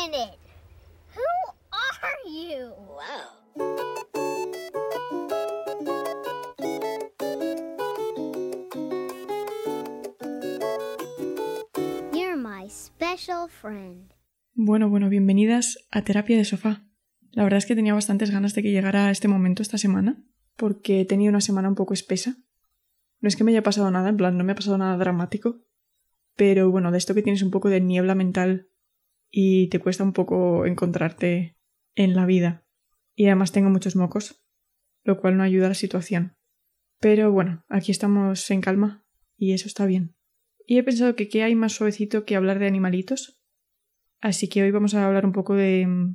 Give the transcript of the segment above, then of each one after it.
minute. Who are you? Wow. You're my special friend. Bueno, bueno, bienvenidas a Terapia de Sofá. La verdad es que tenía bastantes ganas de que llegara este momento esta semana, porque he tenido una semana un poco espesa. No es que me haya pasado nada, en plan, no me ha pasado nada dramático, pero bueno, de esto que tienes un poco de niebla mental y te cuesta un poco encontrarte en la vida. Y además tengo muchos mocos, lo cual no ayuda a la situación. Pero bueno, aquí estamos en calma y eso está bien. Y he pensado que qué hay más suavecito que hablar de animalitos. Así que hoy vamos a hablar un poco de,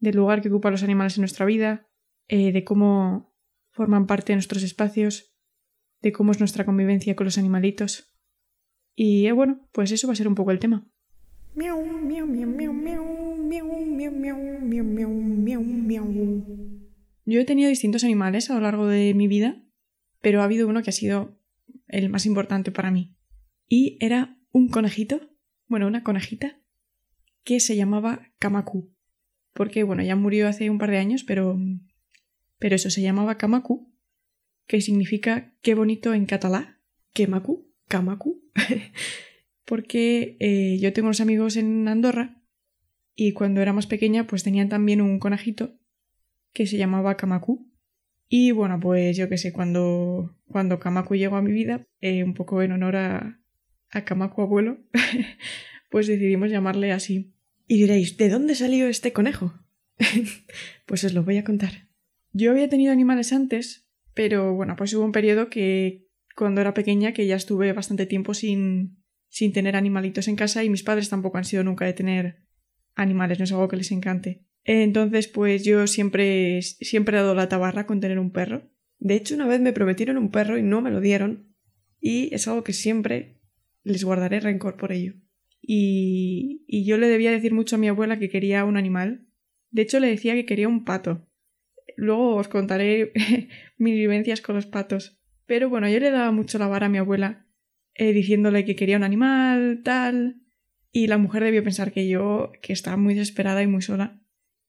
del lugar que ocupan los animales en nuestra vida, eh, de cómo forman parte de nuestros espacios, de cómo es nuestra convivencia con los animalitos. Y eh, bueno, pues eso va a ser un poco el tema. Miau, miau, miau, miau, miau, miau, miau, miau, miau, miau, miau. Yo he tenido distintos animales a lo largo de mi vida, pero ha habido uno que ha sido el más importante para mí. Y era un conejito, bueno, una conejita, que se llamaba Kamaku. Porque, bueno, ya murió hace un par de años, pero. Pero eso se llamaba Kamaku, que significa qué bonito en catalán. Kemaku, Kamaku. Porque eh, yo tengo unos amigos en Andorra y cuando era más pequeña, pues tenían también un conejito que se llamaba Kamaku. Y bueno, pues yo qué sé, cuando, cuando Kamaku llegó a mi vida, eh, un poco en honor a, a Kamaku abuelo, pues decidimos llamarle así. Y diréis, ¿de dónde salió este conejo? pues os lo voy a contar. Yo había tenido animales antes, pero bueno, pues hubo un periodo que cuando era pequeña que ya estuve bastante tiempo sin, sin tener animalitos en casa y mis padres tampoco han sido nunca de tener animales, no es algo que les encante. Entonces, pues yo siempre, siempre he dado la tabarra con tener un perro. De hecho, una vez me prometieron un perro y no me lo dieron. Y es algo que siempre les guardaré rencor por ello. Y, y yo le debía decir mucho a mi abuela que quería un animal. De hecho, le decía que quería un pato. Luego os contaré mis vivencias con los patos. Pero bueno, yo le daba mucho la vara a mi abuela, eh, diciéndole que quería un animal, tal. Y la mujer debió pensar que yo, que estaba muy desesperada y muy sola,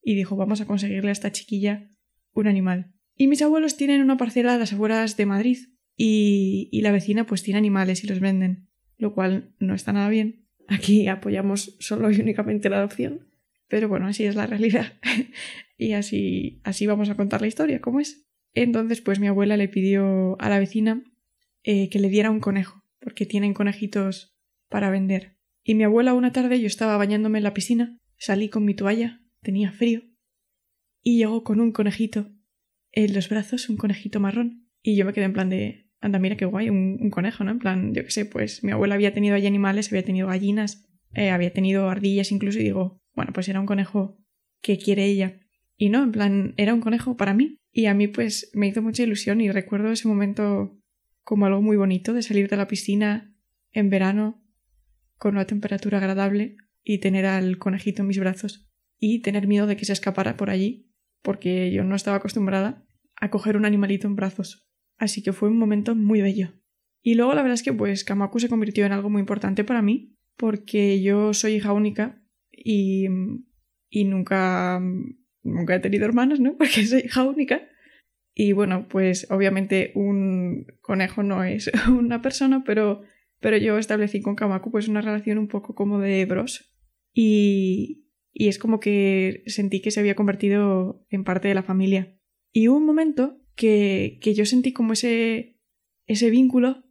y dijo, vamos a conseguirle a esta chiquilla un animal. Y mis abuelos tienen una parcela a las afueras de Madrid, y, y la vecina pues tiene animales y los venden, lo cual no está nada bien. Aquí apoyamos solo y únicamente la adopción, pero bueno, así es la realidad. y así, así vamos a contar la historia, ¿cómo es? Entonces, pues mi abuela le pidió a la vecina eh, que le diera un conejo, porque tienen conejitos para vender. Y mi abuela una tarde yo estaba bañándome en la piscina, salí con mi toalla, tenía frío, y llegó con un conejito en los brazos, un conejito marrón. Y yo me quedé en plan de, anda, mira qué guay, un, conejo, ¿no? En plan, yo qué sé, pues mi abuela había tenido allí animales, había tenido gallinas, eh, había tenido ardillas incluso, y digo, bueno, pues era un conejo que quiere ella. Y no, en plan, era un conejo para mí. Y a mí pues me hizo mucha ilusión y recuerdo ese momento como algo muy bonito de salir de la piscina en verano con una temperatura agradable y tener al conejito en mis brazos y tener miedo de que se escapara por allí porque yo no estaba acostumbrada a coger un animalito en brazos. Así que fue un momento muy bello. Y luego la verdad es que pues Kamaku se convirtió en algo muy importante para mí porque yo soy hija única y, y nunca nunca he tenido hermanos, ¿no? Porque soy hija única. Y bueno, pues obviamente un conejo no es una persona, pero, pero yo establecí con Kamaku pues una relación un poco como de bros. Y, y es como que sentí que se había convertido en parte de la familia. Y hubo un momento que, que yo sentí como ese, ese vínculo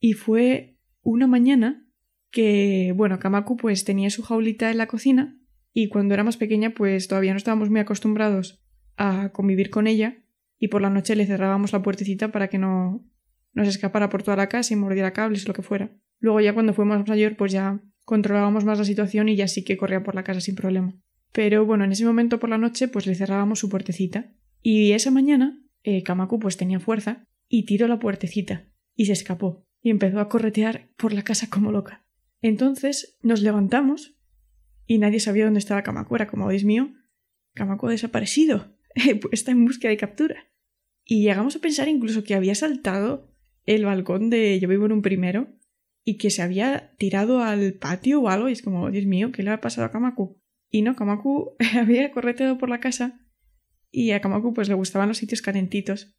y fue una mañana que, bueno, Kamaku pues tenía su jaulita en la cocina y cuando era más pequeña pues todavía no estábamos muy acostumbrados a convivir con ella y por la noche le cerrábamos la puertecita para que no nos escapara por toda la casa y mordiera cables lo que fuera. Luego ya cuando fuimos mayor pues ya controlábamos más la situación y ya sí que corría por la casa sin problema. Pero bueno, en ese momento por la noche pues le cerrábamos su puertecita y esa mañana eh, Kamaku pues tenía fuerza y tiró la puertecita y se escapó y empezó a corretear por la casa como loca. Entonces nos levantamos y nadie sabía dónde estaba Kamaku. Era como, Dios mío, Kamaku ha desaparecido. está en búsqueda de captura. Y llegamos a pensar incluso que había saltado el balcón de yo vivo en un primero y que se había tirado al patio o algo y es como, Dios mío, ¿qué le ha pasado a Kamaku? Y no, Kamaku había correteado por la casa y a Kamaku pues le gustaban los sitios calentitos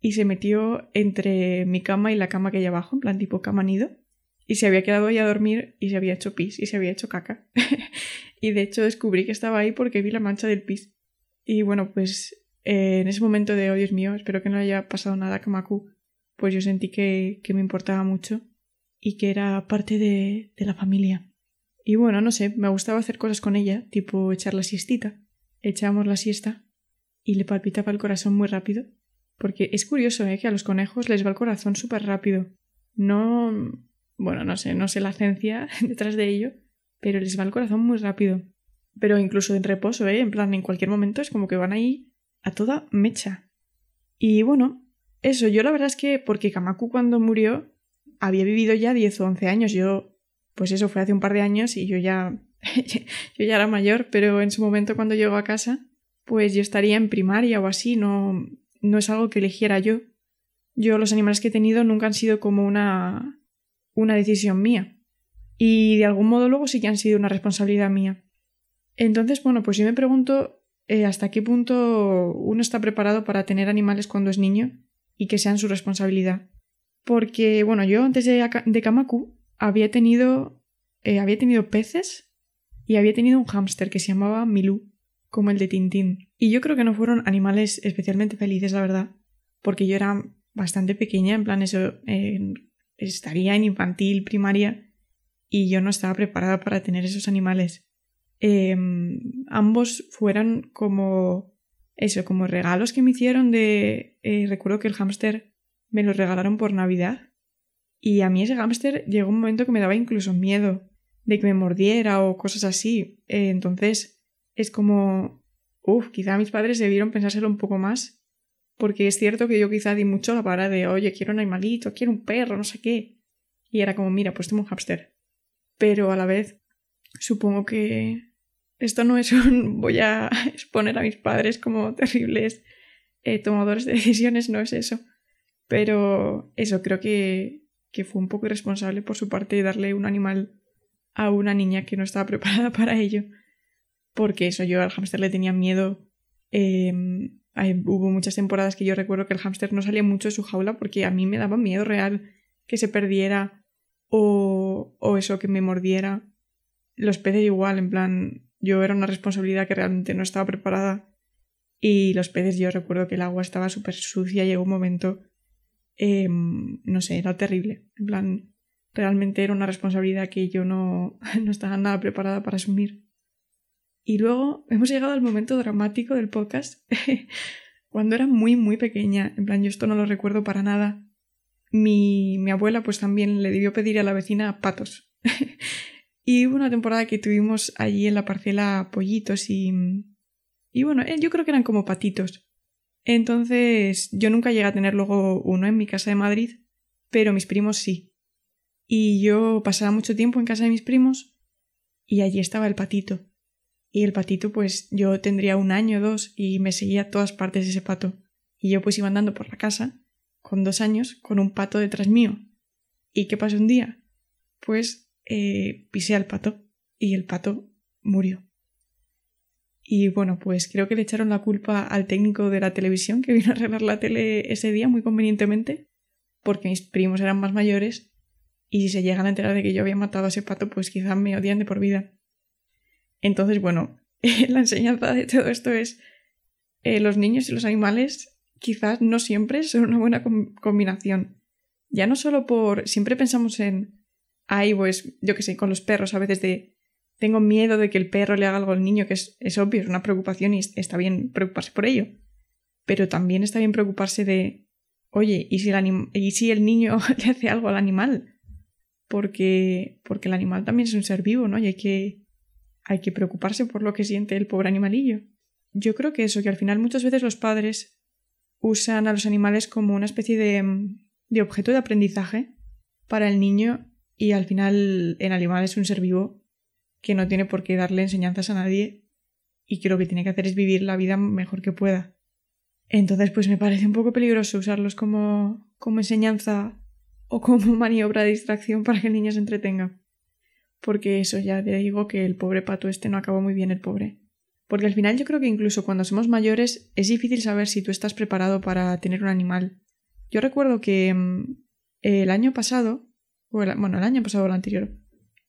y se metió entre mi cama y la cama que hay abajo, en plan tipo cama nido, y se había quedado ahí a dormir y se había hecho pis y se había hecho caca. y de hecho descubrí que estaba ahí porque vi la mancha del pis. Y bueno, pues eh, en ese momento de, oh Dios mío, espero que no haya pasado nada a Kamaku, pues yo sentí que, que me importaba mucho y que era parte de, de la familia. Y bueno, no sé, me gustaba hacer cosas con ella, tipo echar la siestita. Echábamos la siesta y le palpitaba el corazón muy rápido porque es curioso, ¿eh? Que a los conejos les va el corazón súper rápido. No. Bueno, no sé, no sé la ciencia detrás de ello, pero les va el corazón muy rápido. Pero incluso en reposo, ¿eh? En plan, en cualquier momento es como que van ahí a toda mecha. Y bueno, eso, yo la verdad es que porque Kamaku cuando murió había vivido ya 10 o 11 años. Yo, pues eso fue hace un par de años y yo ya. yo ya era mayor, pero en su momento cuando llegó a casa, pues yo estaría en primaria o así, no, no es algo que eligiera yo. Yo los animales que he tenido nunca han sido como una, una decisión mía. Y de algún modo luego sí que han sido una responsabilidad mía. Entonces, bueno, pues yo me pregunto eh, hasta qué punto uno está preparado para tener animales cuando es niño y que sean su responsabilidad. Porque, bueno, yo antes de, de Kamaku había tenido, eh, había tenido peces y había tenido un hámster que se llamaba Milú como el de Tintín. Y yo creo que no fueron animales especialmente felices, la verdad, porque yo era bastante pequeña, en plan eso, estaría en infantil, primaria, y yo no estaba preparada para tener esos animales. Em, ambos fueran como eso, como regalos que me hicieron de... Eh, recuerdo que el hámster me lo regalaron por Navidad y a mí ese hámster llegó un momento que me daba incluso miedo de que me mordiera o cosas así. Eh, entonces es como, uff, quizá mis padres debieron pensárselo un poco más, porque es cierto que yo quizá di mucho la para de, oye, quiero un animalito, quiero un perro, no sé qué. Y era como, mira, pues tengo un hámster. Pero a la vez, supongo que esto no es un voy a exponer a mis padres como terribles eh, tomadores de decisiones, no es eso. Pero eso, creo que, que fue un poco irresponsable por su parte darle un animal a una niña que no estaba preparada para ello porque eso, yo al hámster le tenía miedo. Em, hubo muchas temporadas que yo recuerdo que el hámster no salía mucho de su jaula porque a mí me daba miedo real que se perdiera o, o eso, que me mordiera. Los peces igual, en plan, yo era una responsabilidad que realmente no estaba preparada. Y los peces, yo recuerdo que el agua estaba súper sucia, llegó un momento, em, no sé, era terrible. En plan, realmente era una responsabilidad que yo no, no estaba nada preparada para asumir. Y luego hemos llegado al momento dramático del podcast. Cuando era muy, muy pequeña, en plan, yo esto no lo recuerdo para nada. Mi, mi abuela, pues también le debió pedir a la vecina patos. Y hubo una temporada que tuvimos allí en la parcela pollitos y. Y bueno, eh, yo creo que eran como patitos. Entonces, yo nunca llegué a tener luego uno en mi casa de Madrid, pero mis primos sí. Y yo pasaba mucho tiempo en casa de mis primos y allí estaba el patito. Y el patito, pues yo tendría un año o dos y me seguía a todas partes ese pato. Y yo pues iba andando por la casa, con dos años, con un pato detrás mío. ¿Y qué pasó un día? Pues eh, pisé al pato y el pato murió. Y bueno, pues creo que le echaron la culpa al técnico de la televisión que vino a arreglar la tele ese día muy convenientemente, porque mis primos eran más mayores y si se llegan a enterar de que yo había matado a ese pato, pues quizá me odian de por vida. Entonces, bueno, la enseñanza de todo esto es eh, los niños y los animales quizás no siempre son una buena combinación. Ya no solo por... Siempre pensamos en... Ay, pues, yo qué sé, con los perros a veces de... Tengo miedo de que el perro le haga algo al niño, que es, es obvio, es una preocupación y está bien preocuparse por ello. Pero también está bien preocuparse de... Oye, ¿y si el, ¿y si el niño le hace algo al animal? Porque, porque el animal también es un ser vivo, ¿no? Y hay que, hay que preocuparse por lo que siente el pobre animalillo. Yo creo que eso, que al final muchas veces los padres usan a los animales como una especie de, de objeto de aprendizaje para el niño y al final el animal es un ser vivo que no tiene por qué darle enseñanzas a nadie y que lo que tiene que hacer es vivir la vida mejor que pueda. Entonces, pues me parece un poco peligroso usarlos como, como enseñanza o como maniobra de distracción para que el niño se entretenga porque eso ya te digo que el pobre pato este no acabó muy bien el pobre. Porque al final yo creo que incluso cuando somos mayores es difícil saber si tú estás preparado para tener un animal. Yo recuerdo que mm, el año pasado, bueno, el año pasado o el anterior,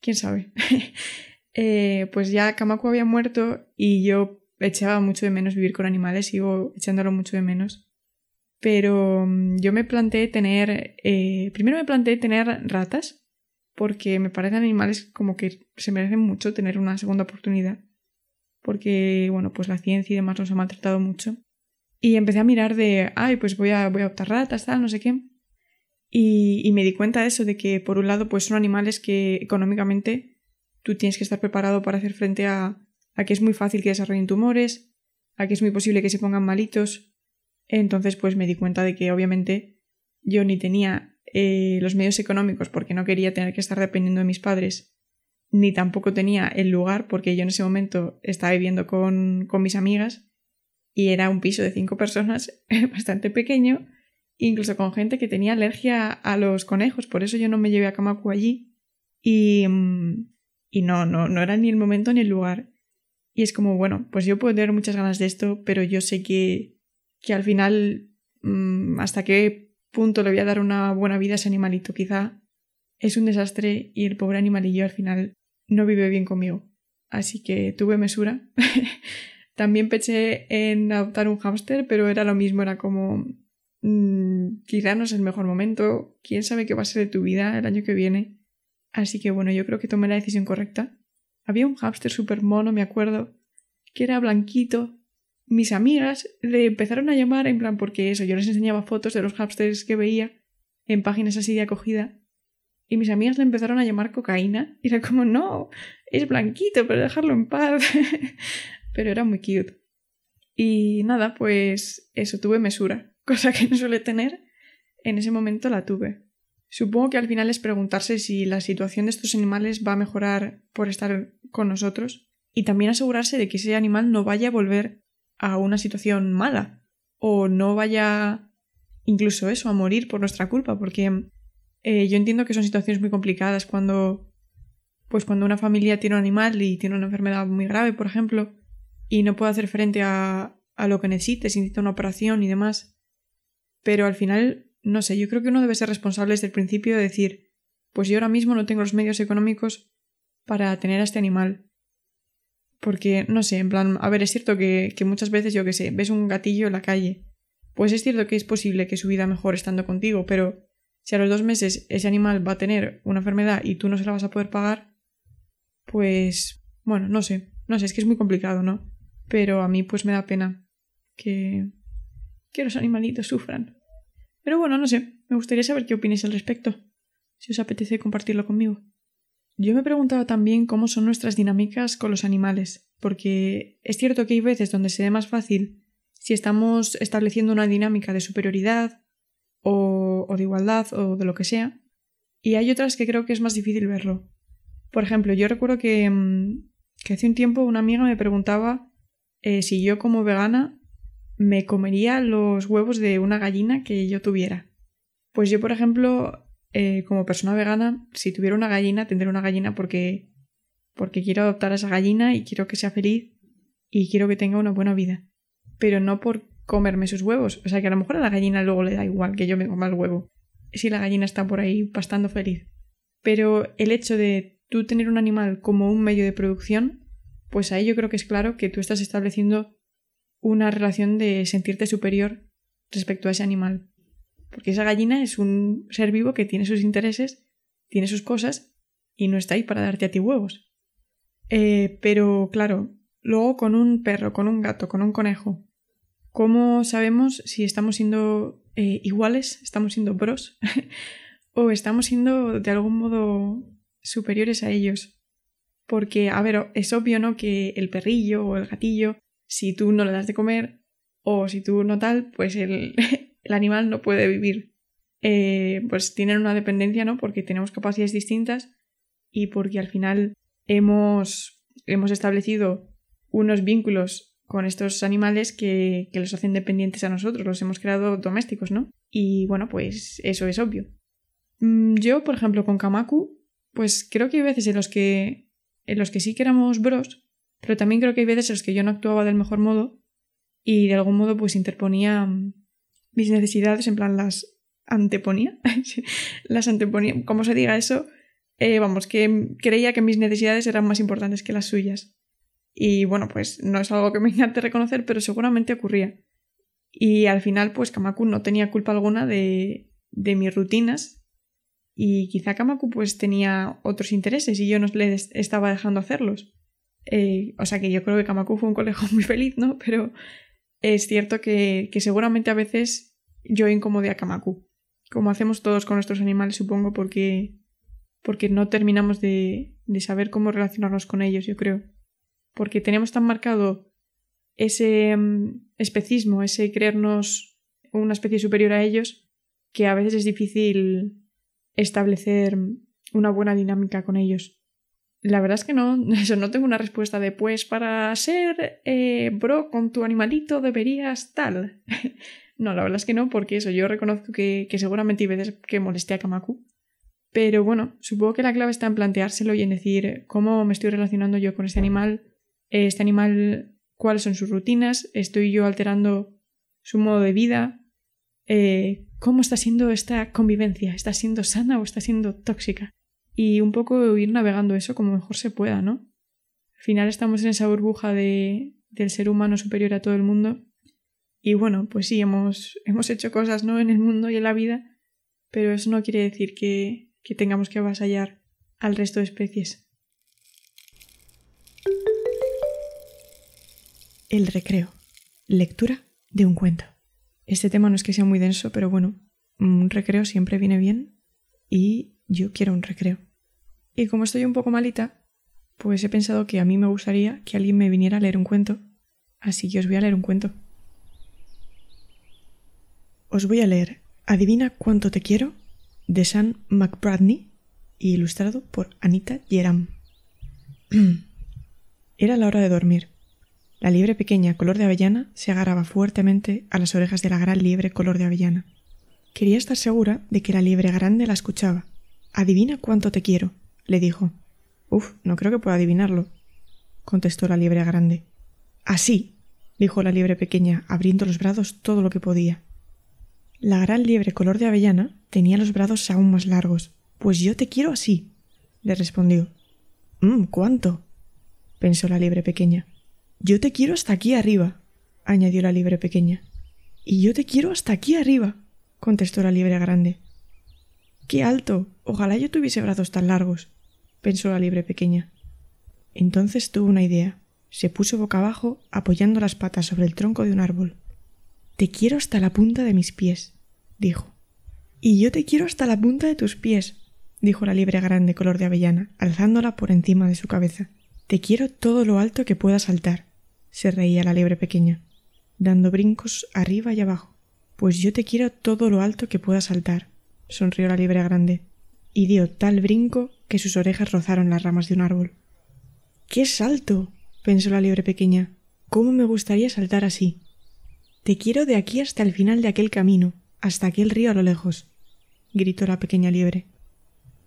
quién sabe, eh, pues ya Kamaku había muerto y yo echaba mucho de menos vivir con animales, sigo echándolo mucho de menos. Pero mm, yo me planteé tener, eh, primero me planteé tener ratas, porque me parecen animales como que se merecen mucho tener una segunda oportunidad, porque, bueno, pues la ciencia y demás nos ha maltratado mucho. Y empecé a mirar de, ay, pues voy a, voy a adoptar ratas, tal, no sé qué. Y, me di cuenta de eso, de que por un lado, pues son animales que económicamente tú tienes que estar preparado para hacer frente a, a que es muy fácil que desarrollen tumores, a que es muy posible que se pongan malitos. Entonces, pues me di cuenta de que obviamente yo ni tenía eh, los medios económicos porque no quería tener que estar dependiendo de mis padres, ni tampoco tenía el lugar porque yo en ese momento estaba viviendo con, con mis amigas y era un piso de cinco personas bastante pequeño, incluso con gente que tenía alergia a los conejos, por eso yo no me llevé a Kamaku allí y, mm, y no, no, no era ni el momento ni el lugar. Y es como, bueno, pues yo puedo tener muchas ganas de esto, pero yo sé que, que al final, mm, hasta qué punto le voy a dar una buena vida a ese animalito, quizá es un desastre y el pobre animalillo al final no vive bien conmigo. Así que tuve mesura. También pensé en adoptar un hámster, pero era lo mismo, era como mm, quizá no es el mejor momento, quién sabe qué va a ser de tu vida el año que viene. Así que bueno, yo creo que tomé la decisión correcta. Había un hámster súper mono, me acuerdo, que era blanquito. Mis amigas le empezaron a llamar en plan porque eso, yo les enseñaba fotos de los hámsters que veía en páginas así de acogida. Y mis amigas le empezaron a llamar cocaína. Y era como, no, es blanquito, pero dejarlo en paz. pero era muy cute. Y nada, pues eso, tuve mesura, cosa que no suele tener. En ese momento la tuve. Supongo que al final es preguntarse si la situación de estos animales va a mejorar por estar con nosotros y también asegurarse de que ese animal no vaya a volver a una situación mala o no vaya incluso eso a morir por nuestra culpa porque eh, yo entiendo que son situaciones muy complicadas cuando pues cuando una familia tiene un animal y tiene una enfermedad muy grave por ejemplo y no puede hacer frente a, a lo que necesite si necesita una operación y demás pero al final no sé, yo creo que uno debe ser responsable desde el principio de decir, pues yo ahora mismo no tengo los medios económicos para tener a este animal. Porque, no sé, en plan, a ver, es cierto que, que muchas veces, yo que sé, ves un gatillo en la calle. Pues es cierto que es posible que su vida mejore estando contigo, pero si a los dos meses ese animal va a tener una enfermedad y tú no se la vas a poder pagar, pues, bueno, no sé, no sé, es que es muy complicado, ¿no? Pero a mí pues me da pena que, que los animalitos sufran. Pero bueno, no sé, me gustaría saber qué opináis al respecto, si os apetece compartirlo conmigo. Yo me preguntaba también cómo son nuestras dinámicas con los animales, porque es cierto que hay veces donde se ve más fácil si estamos estableciendo una dinámica de superioridad o, de igualdad o de lo que sea, y hay otras que creo que es más difícil verlo. Por ejemplo, yo recuerdo que, mm, hace un tiempo una amiga me preguntaba eh, si yo como vegana me comería los huevos de una gallina que yo tuviera. Pues yo, por ejemplo, eh, como persona vegana, si tuviera una gallina, tendré una gallina porque, porque quiero adoptar a esa gallina y quiero que sea feliz y quiero que tenga una buena vida. Pero no por comerme sus huevos. O sea que a lo mejor a la gallina luego le da igual que yo me coma el huevo. Si la gallina está por ahí pastando feliz. Pero el hecho de tú tener un animal como un medio de producción, pues ahí yo creo que es claro que tú estás estableciendo una relación de sentirte superior respecto a ese animal. Porque esa gallina es un ser vivo que tiene sus intereses, tiene sus cosas y no está ahí para darte a ti huevos. Eh, pero claro, luego con un perro, con un gato, con un conejo, ¿cómo sabemos si estamos siendo eh, iguales, estamos siendo bros o estamos siendo de algún modo superiores a ellos? Porque, a ver, es obvio, ¿no? Que el perrillo o el gatillo si tú no le das de comer o si tú no tal, pues el, animal no puede vivir. Eh, pues tienen una dependencia, ¿no? Porque tenemos capacidades distintas y porque al final hemos, hemos establecido unos vínculos con estos animales que, que los hacen dependientes a nosotros, los hemos creado domésticos, ¿no? Y bueno, pues eso es obvio. Mm, Yo, por ejemplo, con Kamaku, pues creo que hay veces en los que, en los que sí que éramos bros, pero también creo que hay veces en los que yo no actuaba del mejor modo y de algún modo pues interponía mm, mis necesidades, en plan las anteponía, las anteponía, como se diga eso, eh, vamos, que creía que mis necesidades eran más importantes que las suyas. Y bueno, pues no es algo que me encante reconocer, pero seguramente ocurría. Y al final, pues Kamaku no tenía culpa alguna de, de mis rutinas. Y quizá Kamaku pues tenía otros intereses y yo no le estaba dejando hacerlos. Eh, o sea que yo creo que Kamaku fue un colegio muy feliz, ¿no? Pero es cierto que, seguramente a veces yo incomodé a Kamaku. Como hacemos todos con nuestros animales, supongo, porque, porque no terminamos de, de saber cómo relacionarnos con ellos, yo creo. Porque tenemos tan marcado ese mm, especismo, ese creernos una especie superior a ellos, que a veces es difícil establecer una buena dinámica con ellos. La verdad es que no, eso no tengo una respuesta de pues para ser eh, bro con tu animalito deberías tal. no, la verdad es que no, porque eso, yo reconozco que, que seguramente hay que molesté a Kamaku. Pero bueno, supongo que la clave está en planteárselo y en decir cómo me estoy relacionando yo con este animal, este animal, cuáles son sus rutinas, estoy yo alterando su modo de vida, eh, cómo está siendo esta convivencia, está siendo sana o está siendo tóxica. Y un poco ir navegando eso como mejor se pueda, ¿no? Al final estamos en esa burbuja de, del ser humano superior a todo el mundo. Y bueno, pues sí, hemos, hemos hecho cosas, ¿no? En el mundo y en la vida, pero eso no quiere decir que, que tengamos que avasallar al resto de especies. El recreo. Lectura de un cuento. Este tema no es que sea muy denso, pero bueno, un recreo siempre viene bien y yo quiero un recreo. Y como estoy un poco malita, pues he pensado que a mí me gustaría que alguien me viniera a leer un cuento, así que os voy a leer un cuento. Os voy a leer Adivina cuánto te quiero de Sam McBradney y ilustrado por Anita Yeram. Era la hora de dormir. La liebre pequeña color de avellana se agarraba fuertemente a las orejas de la gran liebre color de avellana. Quería estar segura de que la liebre grande la escuchaba. Adivina cuánto te quiero, le dijo. Uf, no creo que pueda adivinarlo, contestó la liebre grande. Así, dijo la liebre pequeña, abriendo los brazos todo lo que podía. La gran liebre color de avellana tenía los brazos aún más largos. Pues yo te quiero así, le respondió. Mmm, ¿cuánto? pensó la liebre pequeña. Yo te quiero hasta aquí arriba, añadió la liebre pequeña. Y yo te quiero hasta aquí arriba, contestó la liebre grande. ¡Qué alto! Ojalá yo tuviese brazos tan largos, pensó la liebre pequeña. Entonces tuvo una idea. Se puso boca abajo, apoyando las patas sobre el tronco de un árbol. Te quiero hasta la punta de mis pies, dijo. Y yo te quiero hasta la punta de tus pies, dijo la liebre grande color de avellana, alzándola por encima de su cabeza. Te quiero todo lo alto que pueda saltar se reía la liebre pequeña, dando brincos arriba y abajo. Pues yo te quiero todo lo alto que pueda saltar, sonrió la liebre grande, y dio tal brinco que sus orejas rozaron las ramas de un árbol. ¡Qué salto! pensó la liebre pequeña. ¿Cómo me gustaría saltar así? Te quiero de aquí hasta el final de aquel camino, hasta aquel río a lo lejos, gritó la pequeña liebre.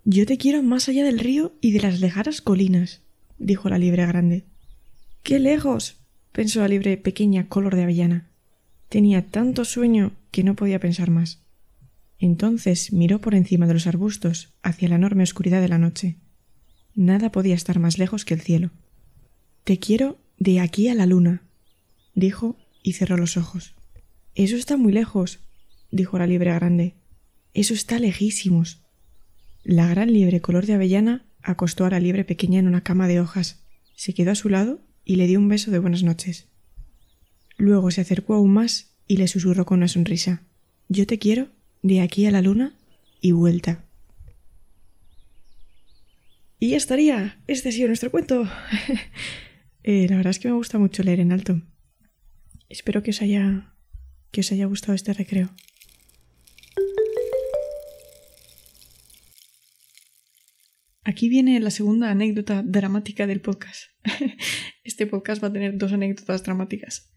Yo te quiero más allá del río y de las lejanas colinas, dijo la liebre grande. ¡Qué lejos! pensó la libre pequeña color de avellana. Tenía tanto sueño que no podía pensar más. Entonces miró por encima de los arbustos hacia la enorme oscuridad de la noche. Nada podía estar más lejos que el cielo. Te quiero de aquí a la luna, dijo y cerró los ojos. Eso está muy lejos, dijo la liebre grande. Eso está lejísimos. La gran liebre color de avellana acostó a la liebre pequeña en una cama de hojas, se quedó a su lado y le dio un beso de buenas noches. Luego se acercó aún más y le susurró con una sonrisa Yo te quiero de aquí a la luna y vuelta. Y ya estaría. Este ha sido nuestro cuento. Eh, la verdad es que me gusta mucho leer en alto. Espero que os haya que os haya gustado este recreo. Aquí viene la segunda anécdota dramática del podcast. Este podcast va a tener dos anécdotas dramáticas.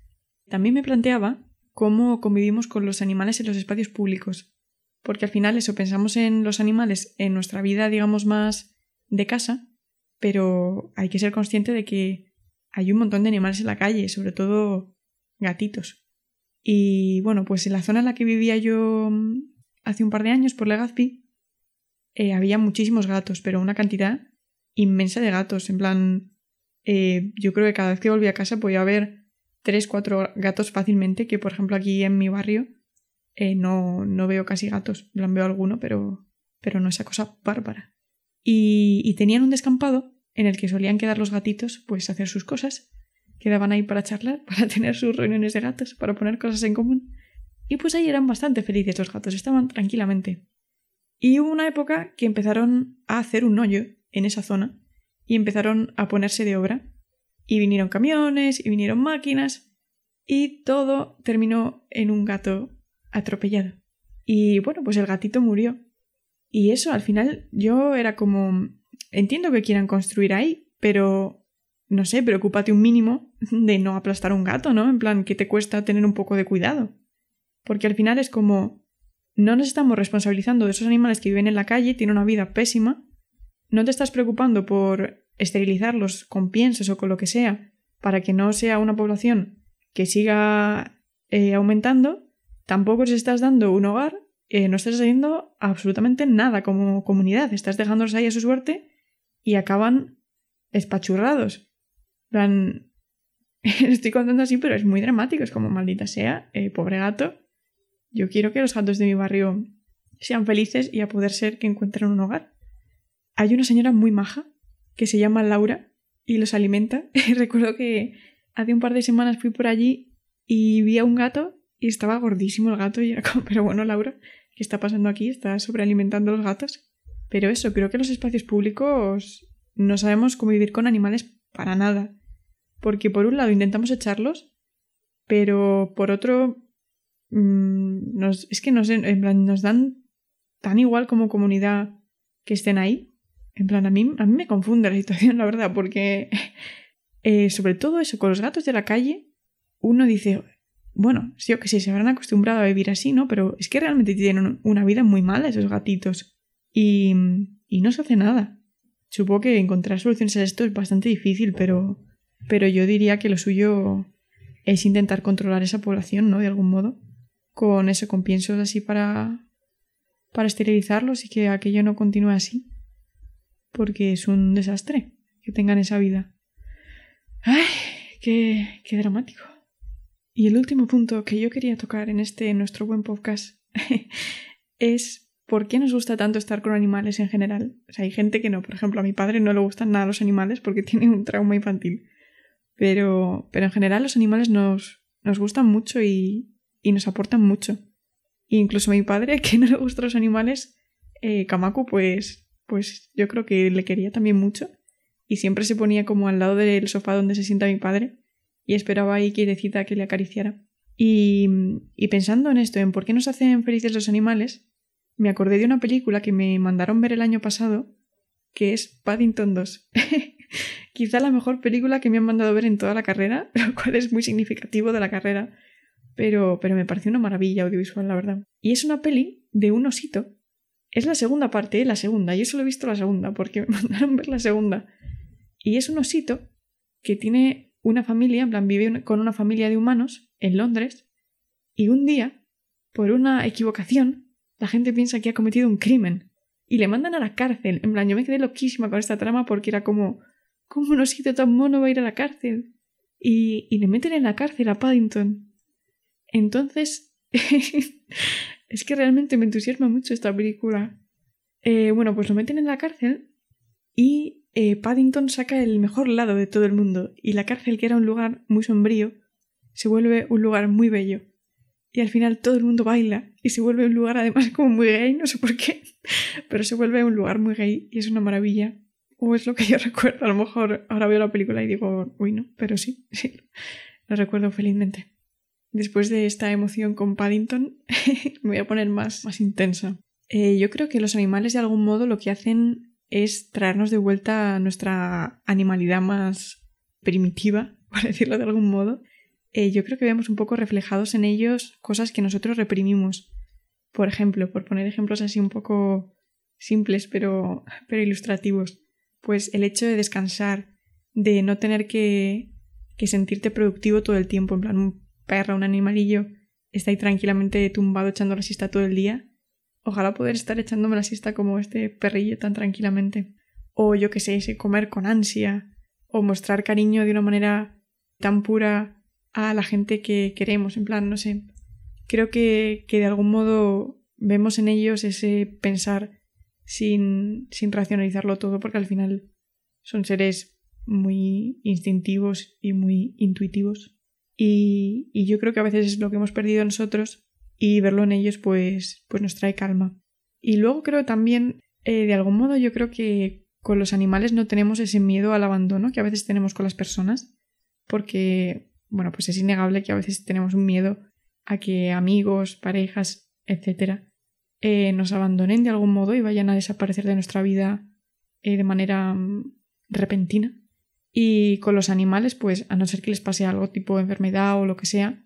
También me planteaba cómo convivimos con los animales en los espacios públicos. Porque al final eso, pensamos en los animales en nuestra vida, digamos, más de casa, pero hay que ser consciente de que hay un montón de animales en la calle, sobre todo gatitos. Y bueno, pues en la zona en la que vivía yo mm, hace un par de años, por Legazpi, eh, había muchísimos gatos, pero una cantidad inmensa de gatos. En plan, eh, yo creo que cada vez que volvía a casa podía haber tres, cuatro gatos fácilmente, que por ejemplo aquí en mi barrio eh, no, no veo casi gatos. Veo alguno, pero, pero no esa cosa bárbara. Y, y tenían un descampado en el que solían quedar los gatitos, pues hacer sus cosas. Quedaban ahí para charlar, para tener sus reuniones de gatos, para poner cosas en común. Y pues ahí eran bastante felices los gatos, estaban tranquilamente. Y hubo una época que empezaron a hacer un hoyo en esa zona y empezaron a ponerse de obra. Y vinieron camiones y vinieron máquinas y todo terminó en un gato atropellado. Y bueno, pues el gatito murió. Y eso al final yo era como entiendo que quieran construir ahí, pero no sé, preocúpate un mínimo de no aplastar un gato, ¿no? En plan, ¿qué te cuesta tener un poco de cuidado? Porque al final es como no nos estamos responsabilizando de esos animales que viven en la calle, tienen una vida pésima, no te estás preocupando por esterilizarlos con piensos o con lo que sea para que no sea una población que siga eh, aumentando, tampoco les estás dando un hogar, eh, no estás haciendo absolutamente nada como comunidad, estás dejándolos ahí a su suerte y acaban espachurrados. plan, estoy contando así, pero es muy dramático, es como maldita sea, eh, pobre gato. Yo quiero que los gatos de mi barrio sean felices y a poder ser que encuentren un hogar. Hay una señora muy maja que se llama Laura y los alimenta. Recuerdo que hace un par de semanas fui por allí y vi a un gato y estaba gordísimo el gato y era como, pero bueno, Laura, ¿qué está pasando aquí? ¿Está sobrealimentando a los gatos? Pero eso, creo que los espacios públicos no sabemos convivir con animales para nada. Porque por un lado intentamos echarlos, pero por otro mm, nos, es que nos, en plan, nos dan tan igual como comunidad que estén ahí en plan, a mí, a mí me confunde la situación, la verdad, porque eh, sobre todo eso, con los gatos de la calle, uno dice, bueno, sí o que sí, se habrán acostumbrado a vivir así, ¿no? Pero es que realmente tienen una vida muy mala esos gatitos. Y, y no se hace nada. Supongo que encontrar soluciones a esto es bastante difícil, pero, pero yo diría que lo suyo es intentar controlar esa población, ¿no? De algún modo. Con eso, con piensos así para, para esterilizarlos y que aquello no continúe así porque es un desastre que tengan esa vida. ¡Ay! ¡Qué, qué dramático! Y el último punto que yo quería tocar en este nuestro buen podcast es por qué nos gusta tanto estar con animales en general. O sea, hay gente que no, por ejemplo, a mi padre no le gustan nada los animales porque tiene un trauma infantil. Pero, pero en general los animales nos, nos gustan mucho y, y nos aportan mucho. E incluso a mi padre, que no le gustan los animales, eh, pues pues yo creo que le quería también mucho y siempre se ponía como al lado del sofá donde se sienta mi padre y esperaba ahí quietecita que le acariciara. Y, y pensando en esto, en por qué nos hacen felices los animales, me acordé de una película que me mandaron ver el año pasado, que es Paddington 2. Quizá la mejor película que me han mandado ver en toda la carrera, lo cual es muy significativo de la carrera, pero, pero me pareció una maravilla audiovisual, la verdad. Y es una peli de un osito es la segunda parte, la segunda. Yo solo he visto la segunda porque me mandaron ver la segunda. Y es un osito que tiene una familia, en plan, vive con una familia de humanos en Londres. Y un día, por una equivocación, la gente piensa que ha cometido un crimen. Y le mandan a la cárcel. En plan, yo me quedé loquísima con esta trama porque era como, ¿cómo un osito tan mono va a ir a la cárcel? Y, y le meten en la cárcel a Paddington. Entonces, Es que realmente me entusiasma mucho esta película. Eh, bueno, pues lo meten en la cárcel y eh, Paddington saca el mejor lado de todo el mundo y la cárcel, que era un lugar muy sombrío, se vuelve un lugar muy bello. Y al final todo el mundo baila y se vuelve un lugar además como muy gay, no sé por qué, pero se vuelve un lugar muy gay y es una maravilla. O es lo que yo recuerdo, a lo mejor ahora veo la película y digo, uy, no, pero sí, sí, lo recuerdo felizmente después de esta emoción con Paddington, me voy a poner más, más intensa. Eh, yo creo que los animales de algún modo lo que hacen es traernos de vuelta nuestra animalidad más primitiva, por decirlo de algún modo. Eh, yo creo que vemos un poco reflejados en ellos cosas que nosotros reprimimos. Por ejemplo, por poner ejemplos así un poco simples pero, pero ilustrativos. pues el hecho de descansar, de no tener que, que sentirte productivo todo el tiempo, en plan un perro, un animalillo, está ahí tranquilamente tumbado echando la siesta todo el día. Ojalá poder estar echándome la siesta como este perrillo tan tranquilamente. O yo que sé, ese comer con ansia, o mostrar cariño de una manera tan pura a la gente que queremos, en plan, no sé. Creo que, que de algún modo vemos en ellos ese pensar sin, sin racionalizarlo todo, porque al final son seres muy instintivos y muy intuitivos. Y, y, yo creo que a veces es lo que hemos perdido nosotros y verlo en ellos pues, pues nos trae calma. Y luego creo también, eh, de algún modo, yo creo que con los animales no tenemos ese miedo al abandono que a veces tenemos con las personas, porque, bueno, pues es innegable que a veces tenemos un miedo a que amigos, parejas, etcétera, eh, nos abandonen de algún modo y vayan a desaparecer de nuestra vida eh, de manera mm, repentina. Y con los animales, pues a no ser que les pase algo tipo enfermedad o lo que sea,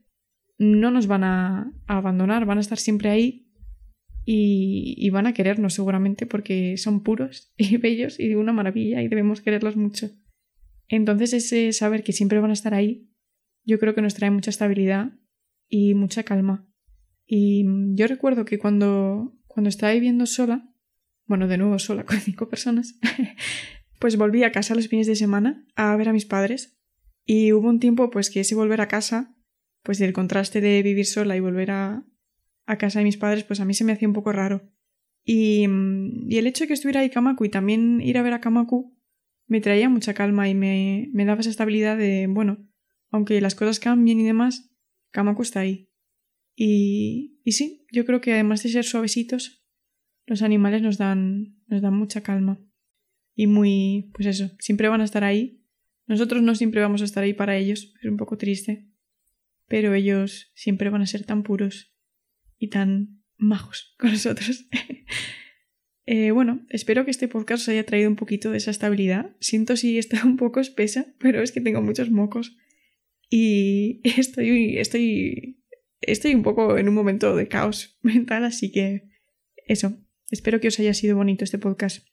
no nos van a, abandonar, van a estar siempre ahí y, van a querernos seguramente porque son puros y bellos y de una maravilla y debemos quererlos mucho. Entonces ese saber que siempre van a estar ahí, yo creo que nos trae mucha estabilidad y mucha calma. Y yo recuerdo que cuando, cuando estaba viviendo sola, bueno, de nuevo sola con cinco personas, pues volví a casa los fines de semana a ver a mis padres. Y hubo un tiempo pues que ese volver a casa, pues del contraste de vivir sola y volver a, casa de mis padres, pues a mí se me hacía un poco raro. Y, y el hecho de que estuviera ahí Kamaku y también ir a ver a Kamaku me traía mucha calma y me, me daba esa estabilidad de, bueno, aunque las cosas cambien y demás, Kamaku está ahí. Y, y sí, yo creo que además de ser suavecitos, los animales nos dan, nos dan mucha calma. Y muy, pues eso, siempre van a estar ahí. Nosotros no siempre vamos a estar ahí para ellos, es un poco triste. Pero ellos siempre van a ser tan puros y tan majos con nosotros. eh, bueno, espero que este podcast os haya traído un poquito de esa estabilidad. Siento si está un poco espesa, pero es que tengo muchos mocos. Y estoy, estoy estoy un poco en un momento de caos mental, así que eso, espero que os haya sido bonito este podcast.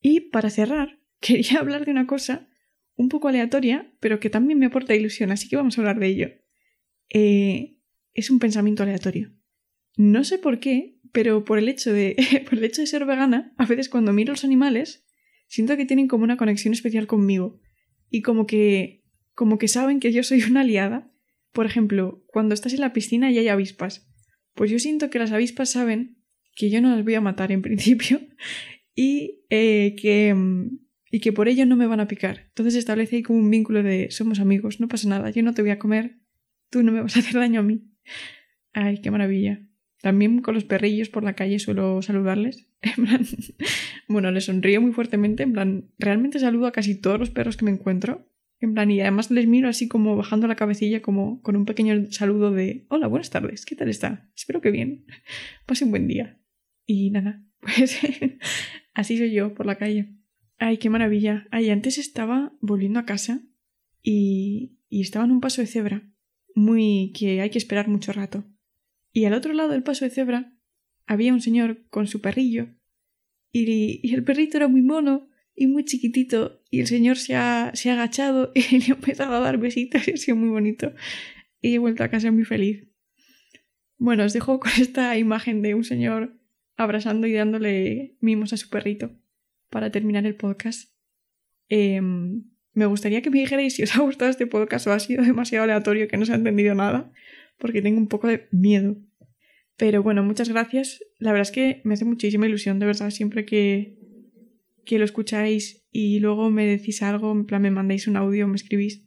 Y para cerrar, quería hablar de una cosa un poco aleatoria, pero que también me aporta ilusión, así que vamos a hablar de ello. Eh, es un pensamiento aleatorio. No sé por qué, pero por el hecho de, por el hecho de ser vegana, a veces cuando miro los animales, siento que tienen como una conexión especial conmigo. Y como que, como que saben que yo soy una aliada por ejemplo, cuando estás en la piscina y hay avispas. Pues yo siento que las avispas saben que yo no las voy a matar en principio y eh, que y que por ello no me van a picar. Entonces establece ahí como un vínculo de somos amigos, no pasa nada, yo no te voy a comer, tú no me vas a hacer daño a mí. Ay, qué maravilla. También con los perrillos por la calle suelo saludarles. En plan, bueno, les sonrío muy fuertemente, en plan, realmente saludo a casi todos los perros que me encuentro. En plan, y además les miro así como bajando la cabecilla, como con un pequeño saludo de Hola, buenas tardes, ¿qué tal está? Espero que bien. Pase un buen día. Y nada, pues así soy yo por la calle. Ay, qué maravilla. Ay, antes estaba volviendo a casa y, y estaba en un paso de cebra, muy que hay que esperar mucho rato. Y al otro lado del paso de cebra había un señor con su perrillo y, el perrito era muy mono y muy chiquitito y el señor se ha, se ha agachado y le ha empezado a dar besitos y ha sido muy bonito y he vuelto a casa muy feliz. Bueno, os dejo con esta imagen de un señor abrazando y dándole mimos a su perrito para terminar el podcast. Em, me gustaría que me dijerais si os ha gustado este podcast o ha sido demasiado aleatorio que no se ha entendido nada, porque tengo un poco de miedo. Pero bueno, muchas gracias. La verdad es que me hace muchísima ilusión, de verdad, siempre que, que lo escucháis y luego me decís algo, en plan me mandáis un audio, me escribís,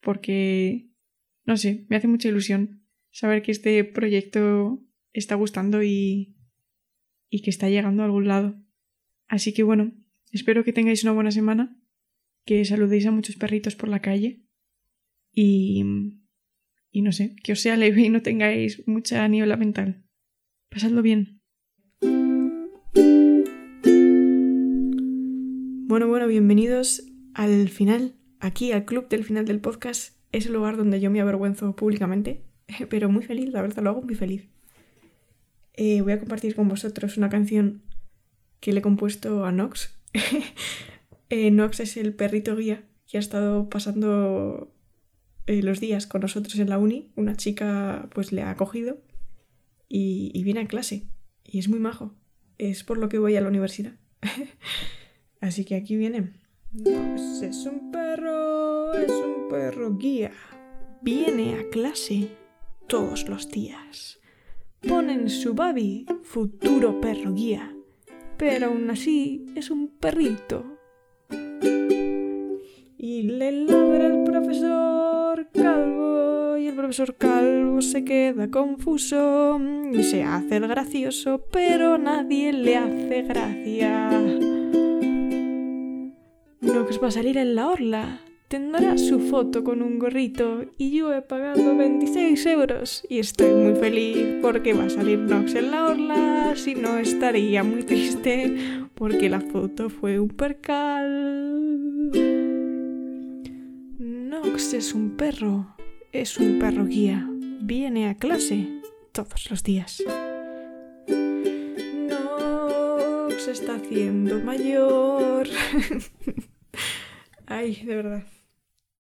porque, no sé, me hace mucha ilusión saber que este proyecto está gustando y, y que está llegando a algún lado. Así que bueno, espero que tengáis una buena semana, que saludéis a muchos perritos por la calle y, y no sé, que os sea leve y no tengáis mucha niebla mental. Pasadlo bien. Bueno, bueno, bienvenidos al final, aquí al club del final del podcast. Es el lugar donde yo me avergüenzo públicamente, pero muy feliz, la verdad, lo hago muy feliz. Eh, voy a compartir con vosotros una canción que le he compuesto a Nox. Eh, Nox es el perrito guía que ha estado pasando eh, los días con nosotros en la uni. Una chica pues le ha acogido y, viene a clase. Y es muy majo. Es por lo que voy a la universidad. Así que aquí viene. Nox es un perro, es un perro guía. Viene a clase todos los días. Ponen su babi, futuro perro guía. Pero aún así es un perrito. Y le ladra el profesor Calvo y el profesor Calvo se queda confuso y se hace el gracioso, pero nadie le hace gracia. Nox va a salir en la orla. Tendrá su foto con un gorrito y yo he pagado 26 euros y estoy muy feliz porque va a salir Nox en la orla, si no estaría muy triste porque la foto fue un percal. Nox es un perro, es un perro guía, viene a clase todos los días. Nox está haciendo mayor. Ay, de verdad.